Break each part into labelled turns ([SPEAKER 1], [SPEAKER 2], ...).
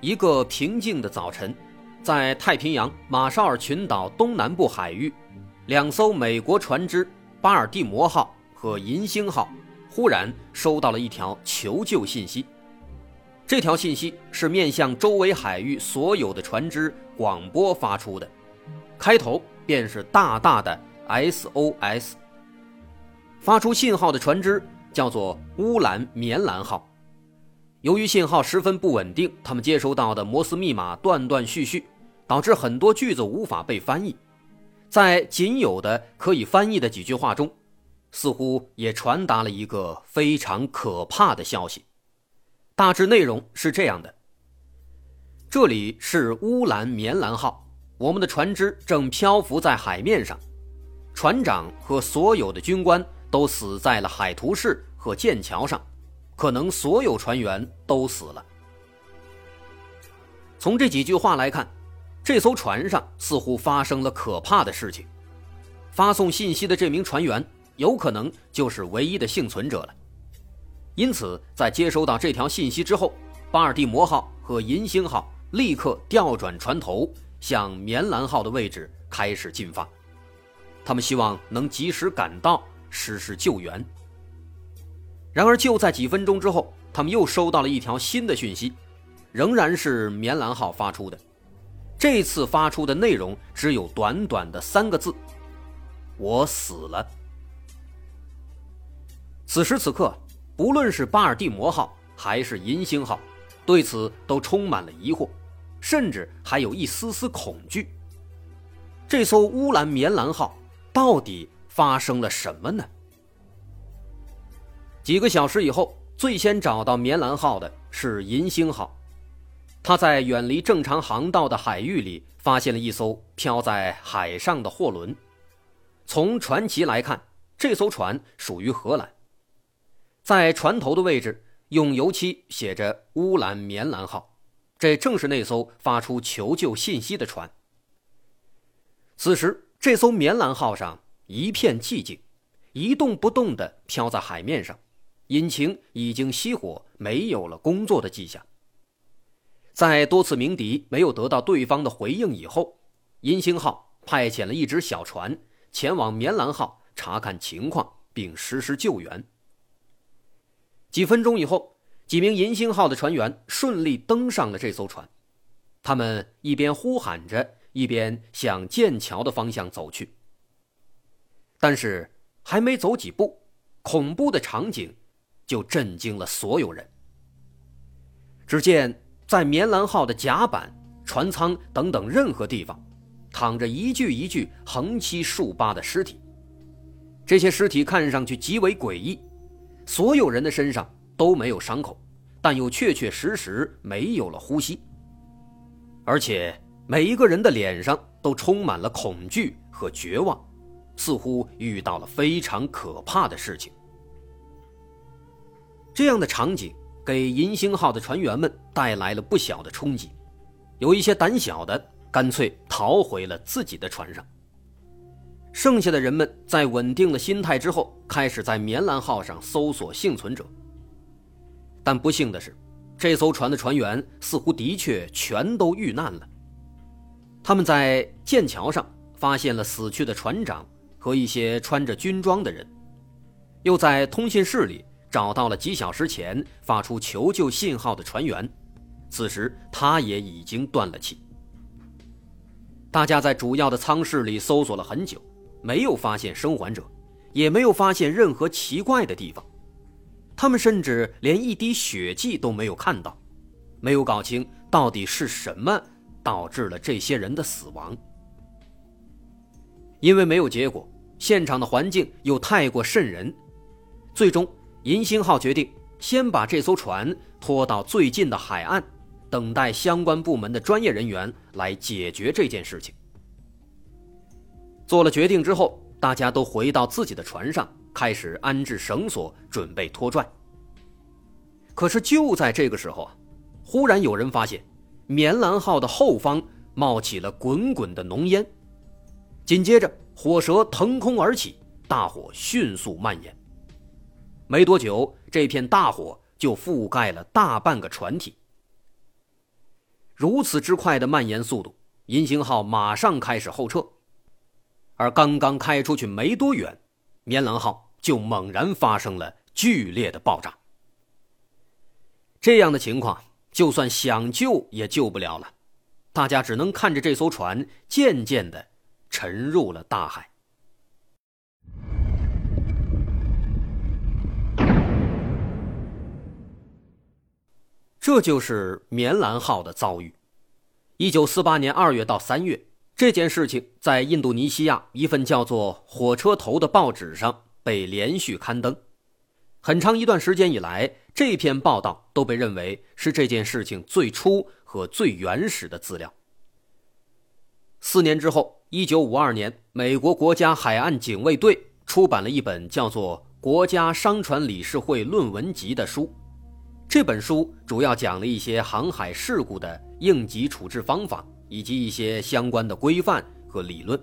[SPEAKER 1] 一个平静的早晨，在太平洋马绍尔群岛东南部海域，两艘美国船只“巴尔的摩号”和“银星号”忽然收到了一条求救信息。这条信息是面向周围海域所有的船只广播发出的，开头便是大大的 SOS。发出信号的船只叫做“乌兰棉兰号”。由于信号十分不稳定，他们接收到的摩斯密码断断续续，导致很多句子无法被翻译。在仅有的可以翻译的几句话中，似乎也传达了一个非常可怕的消息。大致内容是这样的：这里是乌兰棉兰号，我们的船只正漂浮在海面上，船长和所有的军官都死在了海图市和剑桥上。可能所有船员都死了。从这几句话来看，这艘船上似乎发生了可怕的事情。发送信息的这名船员有可能就是唯一的幸存者了。因此，在接收到这条信息之后，巴尔的摩号和银星号立刻调转船头，向棉兰号的位置开始进发。他们希望能及时赶到，实施救援。然而，就在几分钟之后，他们又收到了一条新的讯息，仍然是棉兰号发出的。这次发出的内容只有短短的三个字：“我死了。”此时此刻，不论是巴尔的摩号还是银星号，对此都充满了疑惑，甚至还有一丝丝恐惧。这艘乌兰棉兰号到底发生了什么呢？几个小时以后，最先找到棉兰号的是银星号。他在远离正常航道的海域里发现了一艘漂在海上的货轮。从船旗来看，这艘船属于荷兰。在船头的位置用油漆写着“乌兰棉兰号”，这正是那艘发出求救信息的船。此时，这艘棉兰号上一片寂静，一动不动地漂在海面上。引擎已经熄火，没有了工作的迹象。在多次鸣笛没有得到对方的回应以后，银星号派遣了一只小船前往棉兰号查看情况，并实施救援。几分钟以后，几名银星号的船员顺利登上了这艘船，他们一边呼喊着，一边向剑桥的方向走去。但是，还没走几步，恐怖的场景。就震惊了所有人。只见在棉兰号的甲板、船舱等等任何地方，躺着一具一具横七竖八的尸体。这些尸体看上去极为诡异，所有人的身上都没有伤口，但又确确实实没有了呼吸。而且每一个人的脸上都充满了恐惧和绝望，似乎遇到了非常可怕的事情。这样的场景给银星号的船员们带来了不小的冲击，有一些胆小的干脆逃回了自己的船上。剩下的人们在稳定了心态之后，开始在棉兰号上搜索幸存者。但不幸的是，这艘船的船员似乎的确全都遇难了。他们在剑桥上发现了死去的船长和一些穿着军装的人，又在通信室里。找到了几小时前发出求救信号的船员，此时他也已经断了气。大家在主要的舱室里搜索了很久，没有发现生还者，也没有发现任何奇怪的地方。他们甚至连一滴血迹都没有看到，没有搞清到底是什么导致了这些人的死亡。因为没有结果，现场的环境又太过瘆人，最终。银星号决定先把这艘船拖到最近的海岸，等待相关部门的专业人员来解决这件事情。做了决定之后，大家都回到自己的船上，开始安置绳索，准备拖拽。可是就在这个时候啊，忽然有人发现，棉兰号的后方冒起了滚滚的浓烟，紧接着火舌腾空而起，大火迅速蔓延。没多久，这片大火就覆盖了大半个船体。如此之快的蔓延速度，银星号马上开始后撤。而刚刚开出去没多远，棉兰号就猛然发生了剧烈的爆炸。这样的情况，就算想救也救不了了，大家只能看着这艘船渐渐的沉入了大海。这就是棉兰号的遭遇。一九四八年二月到三月。这件事情在印度尼西亚一份叫做《火车头》的报纸上被连续刊登，很长一段时间以来，这篇报道都被认为是这件事情最初和最原始的资料。四年之后，一九五二年，美国国家海岸警卫队出版了一本叫做《国家商船理事会论文集》的书，这本书主要讲了一些航海事故的应急处置方法。以及一些相关的规范和理论，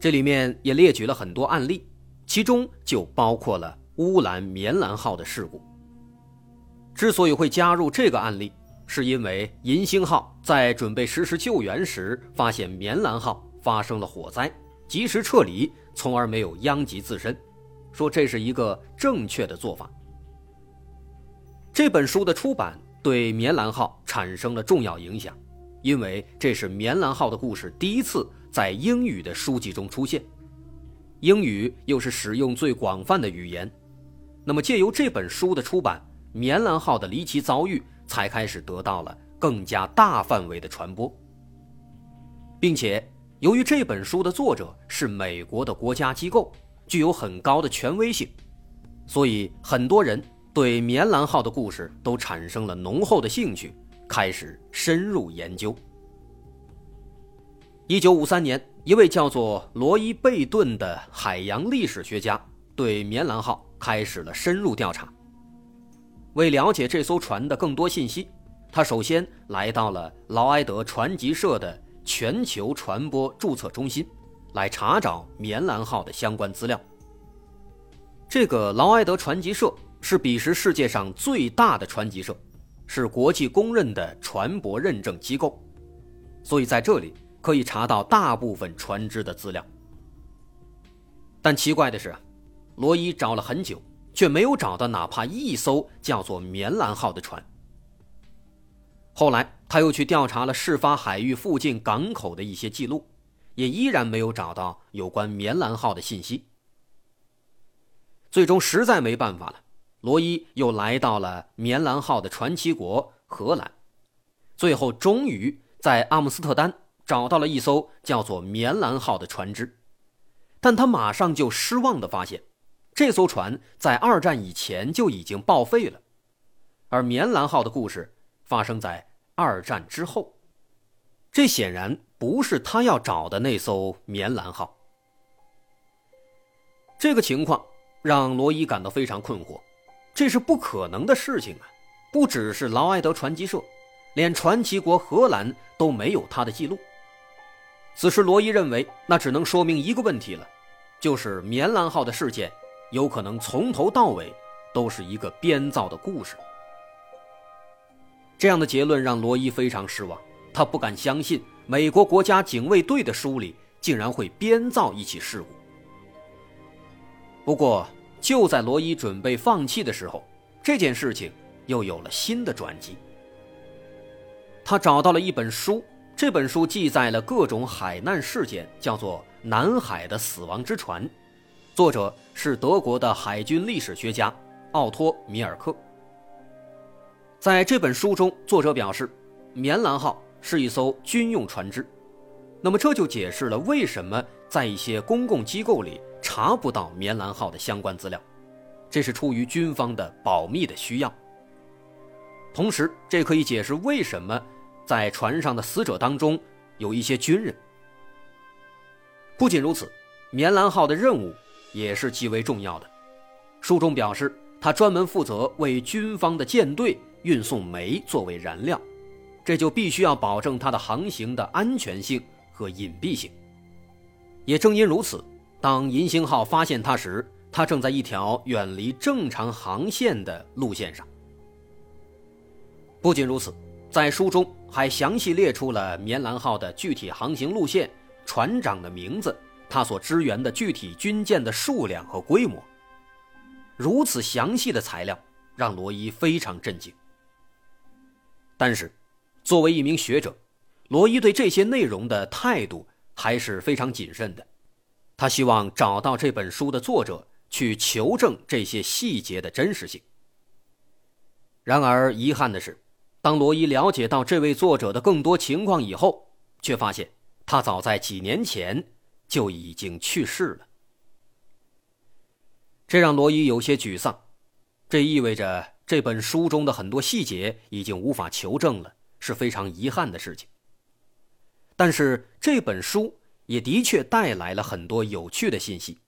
[SPEAKER 1] 这里面也列举了很多案例，其中就包括了乌兰棉兰号的事故。之所以会加入这个案例，是因为银星号在准备实施救援时，发现棉兰号发生了火灾，及时撤离，从而没有殃及自身，说这是一个正确的做法。这本书的出版对棉兰号产生了重要影响。因为这是棉兰号的故事第一次在英语的书籍中出现，英语又是使用最广泛的语言，那么借由这本书的出版，棉兰号的离奇遭遇才开始得到了更加大范围的传播，并且由于这本书的作者是美国的国家机构，具有很高的权威性，所以很多人对棉兰号的故事都产生了浓厚的兴趣。开始深入研究。一九五三年，一位叫做罗伊·贝顿的海洋历史学家对棉兰号开始了深入调查。为了解这艘船的更多信息，他首先来到了劳埃德船级社的全球传播注册中心，来查找棉兰号的相关资料。这个劳埃德船级社是彼时世界上最大的船级社。是国际公认的船舶认证机构，所以在这里可以查到大部分船只的资料。但奇怪的是，罗伊找了很久，却没有找到哪怕一艘叫做“棉兰号”的船。后来他又去调查了事发海域附近港口的一些记录，也依然没有找到有关“棉兰号”的信息。最终实在没办法了。罗伊又来到了棉兰号的传奇国荷兰，最后终于在阿姆斯特丹找到了一艘叫做棉兰号的船只，但他马上就失望地发现，这艘船在二战以前就已经报废了，而棉兰号的故事发生在二战之后，这显然不是他要找的那艘棉兰号。这个情况让罗伊感到非常困惑。这是不可能的事情啊！不只是劳埃德传奇社，连传奇国荷兰都没有他的记录。此时，罗伊认为那只能说明一个问题了，就是棉兰号的事件有可能从头到尾都是一个编造的故事。这样的结论让罗伊非常失望，他不敢相信美国国家警卫队的书里竟然会编造一起事故。不过，就在罗伊准备放弃的时候，这件事情又有了新的转机。他找到了一本书，这本书记载了各种海难事件，叫做《南海的死亡之船》，作者是德国的海军历史学家奥托·米尔克。在这本书中，作者表示，棉兰号是一艘军用船只，那么这就解释了为什么在一些公共机构里。查不到棉兰号的相关资料，这是出于军方的保密的需要。同时，这可以解释为什么在船上的死者当中有一些军人。不仅如此，棉兰号的任务也是极为重要的。书中表示，他专门负责为军方的舰队运送煤作为燃料，这就必须要保证它的航行的安全性和隐蔽性。也正因如此，当银星号发现它时，它正在一条远离正常航线的路线上。不仅如此，在书中还详细列出了棉兰号的具体航行路线、船长的名字、他所支援的具体军舰的数量和规模。如此详细的材料让罗伊非常震惊。但是，作为一名学者，罗伊对这些内容的态度还是非常谨慎的。他希望找到这本书的作者，去求证这些细节的真实性。然而，遗憾的是，当罗伊了解到这位作者的更多情况以后，却发现他早在几年前就已经去世了。这让罗伊有些沮丧，这意味着这本书中的很多细节已经无法求证了，是非常遗憾的事情。但是这本书也的确带来了很多有趣的信息，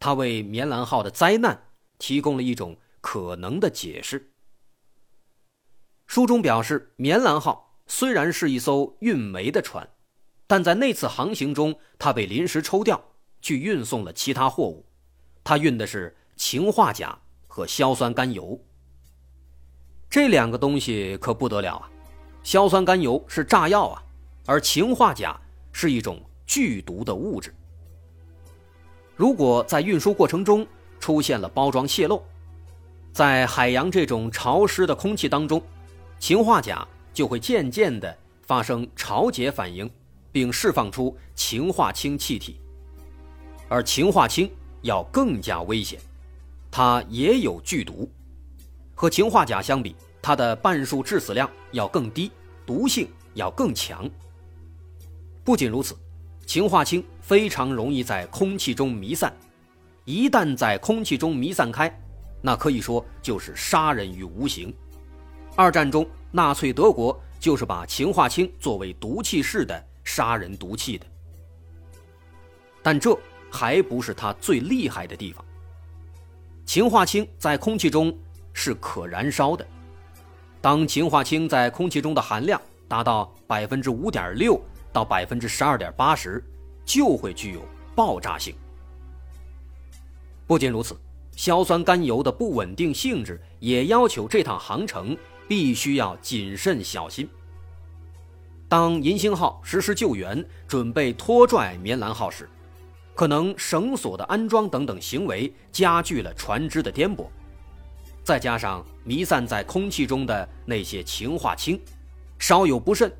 [SPEAKER 1] 它为棉兰号的灾难提供了一种可能的解释。书中表示，棉兰号虽然是一艘运煤的船，但在那次航行中，它被临时抽调去运送了其他货物。他运的是氰化钾和硝酸甘油，这两个东西可不得了啊！硝酸甘油是炸药啊，而氰化钾是一种剧毒的物质。如果在运输过程中出现了包装泄漏，在海洋这种潮湿的空气当中，氰化钾就会渐渐的发生潮解反应，并释放出氰化氢气体，而氰化氢。要更加危险，它也有剧毒，和氰化钾相比，它的半数致死量要更低，毒性要更强。不仅如此，氰化氢非常容易在空气中弥散，一旦在空气中弥散开，那可以说就是杀人于无形。二战中，纳粹德国就是把氰化氢作为毒气式的杀人毒气的，但这。还不是它最厉害的地方。氰化氢在空气中是可燃烧的，当氰化氢在空气中的含量达到百分之五点六到百分之十二点八时，就会具有爆炸性。不仅如此，硝酸甘油的不稳定性质也要求这趟航程必须要谨慎小心。当银星号实施救援，准备拖拽棉兰号时，可能绳索的安装等等行为加剧了船只的颠簸，再加上弥散在空气中的那些氰化氢，稍有不慎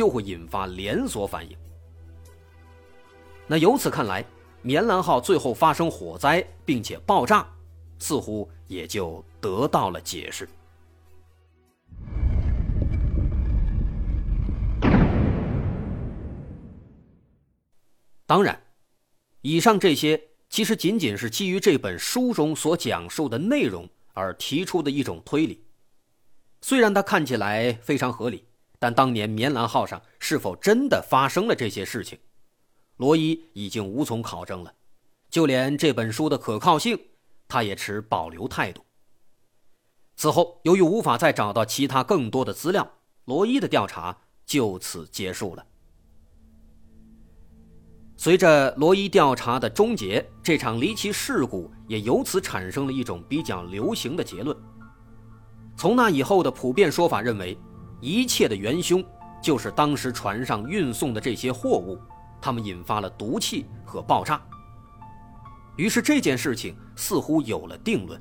[SPEAKER 1] 就会引发连锁反应。那由此看来，棉兰号最后发生火灾并且爆炸，似乎也就得到了解释。当然。以上这些其实仅仅是基于这本书中所讲述的内容而提出的一种推理。虽然它看起来非常合理，但当年棉兰号上是否真的发生了这些事情，罗伊已经无从考证了。就连这本书的可靠性，他也持保留态度。此后，由于无法再找到其他更多的资料，罗伊的调查就此结束了。随着罗伊调查的终结，这场离奇事故也由此产生了一种比较流行的结论。从那以后的普遍说法认为，一切的元凶就是当时船上运送的这些货物，它们引发了毒气和爆炸。于是这件事情似乎有了定论。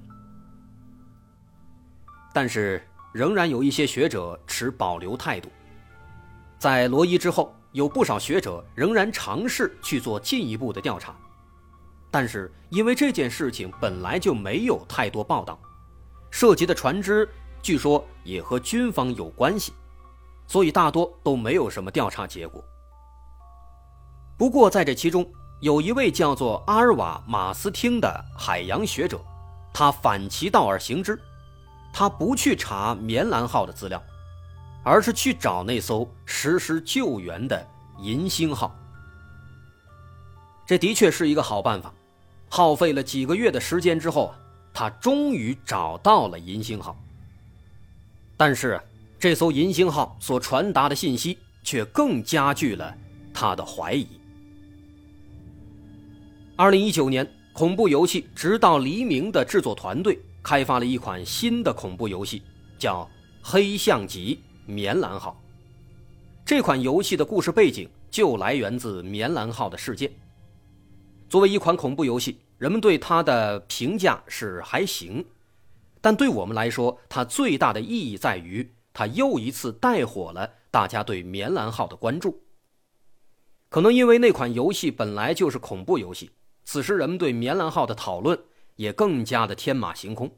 [SPEAKER 1] 但是，仍然有一些学者持保留态度。在罗伊之后。有不少学者仍然尝试去做进一步的调查，但是因为这件事情本来就没有太多报道，涉及的船只据说也和军方有关系，所以大多都没有什么调查结果。不过在这其中，有一位叫做阿尔瓦·马斯汀的海洋学者，他反其道而行之，他不去查棉兰号的资料，而是去找那艘实施救援的银星号。这的确是一个好办法。耗费了几个月的时间之后，他终于找到了银星号。但是，这艘银星号所传达的信息却更加剧了他的怀疑。二零一九年，恐怖游戏直到黎明的制作团队开发了一款新的恐怖游戏，叫《黑象级棉兰号》。这款游戏的故事背景就来源自棉兰号的事件。作为一款恐怖游戏，人们对它的评价是还行，但对我们来说，它最大的意义在于，它又一次带火了大家对棉兰号的关注。可能因为那款游戏本来就是恐怖游戏，此时人们对棉兰号的讨论也更加的天马行空。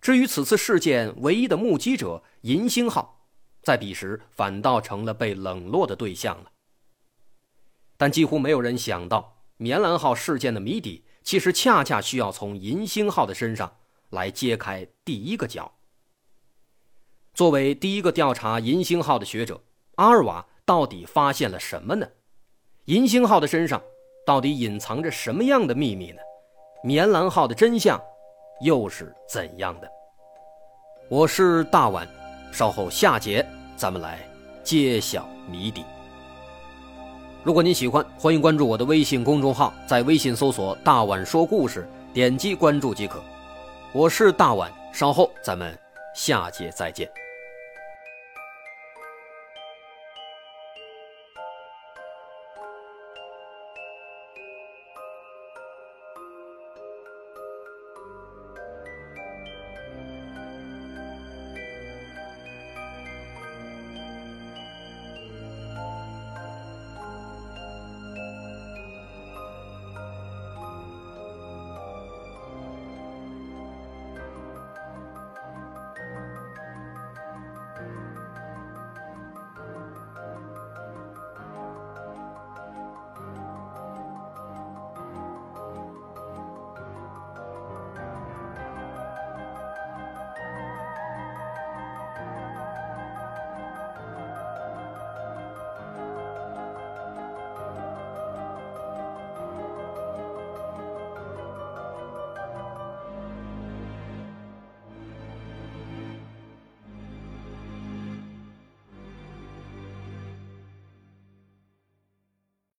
[SPEAKER 1] 至于此次事件唯一的目击者银星号，在彼时反倒成了被冷落的对象了。但几乎没有人想到。棉兰号事件的谜底，其实恰恰需要从银星号的身上来揭开第一个角。作为第一个调查银星号的学者，阿尔瓦到底发现了什么呢？银星号的身上到底隐藏着什么样的秘密呢？棉兰号的真相又是怎样的？我是大碗，稍后下节咱们来揭晓谜底。如果您喜欢，欢迎关注我的微信公众号，在微信搜索“大碗说故事”，点击关注即可。我是大碗，稍后咱们下节再见。